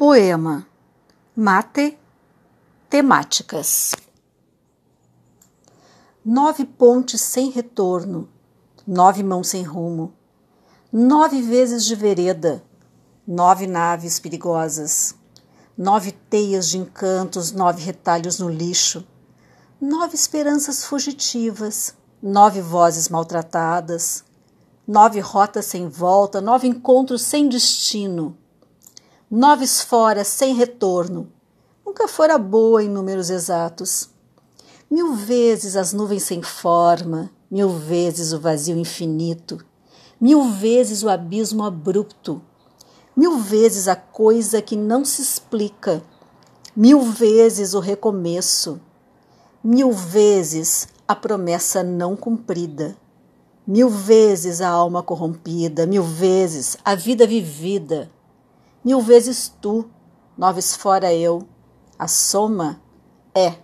Poema Mate Temáticas. Nove pontes sem retorno, nove mãos sem rumo, nove vezes de vereda, nove naves perigosas, nove teias de encantos, nove retalhos no lixo, nove esperanças fugitivas, nove vozes maltratadas, nove rotas sem volta, nove encontros sem destino noves fora, sem retorno. Nunca fora boa em números exatos. Mil vezes as nuvens sem forma, mil vezes o vazio infinito, mil vezes o abismo abrupto, mil vezes a coisa que não se explica, mil vezes o recomeço, mil vezes a promessa não cumprida, mil vezes a alma corrompida, mil vezes a vida vivida Mil vezes tu, noves fora eu. A soma é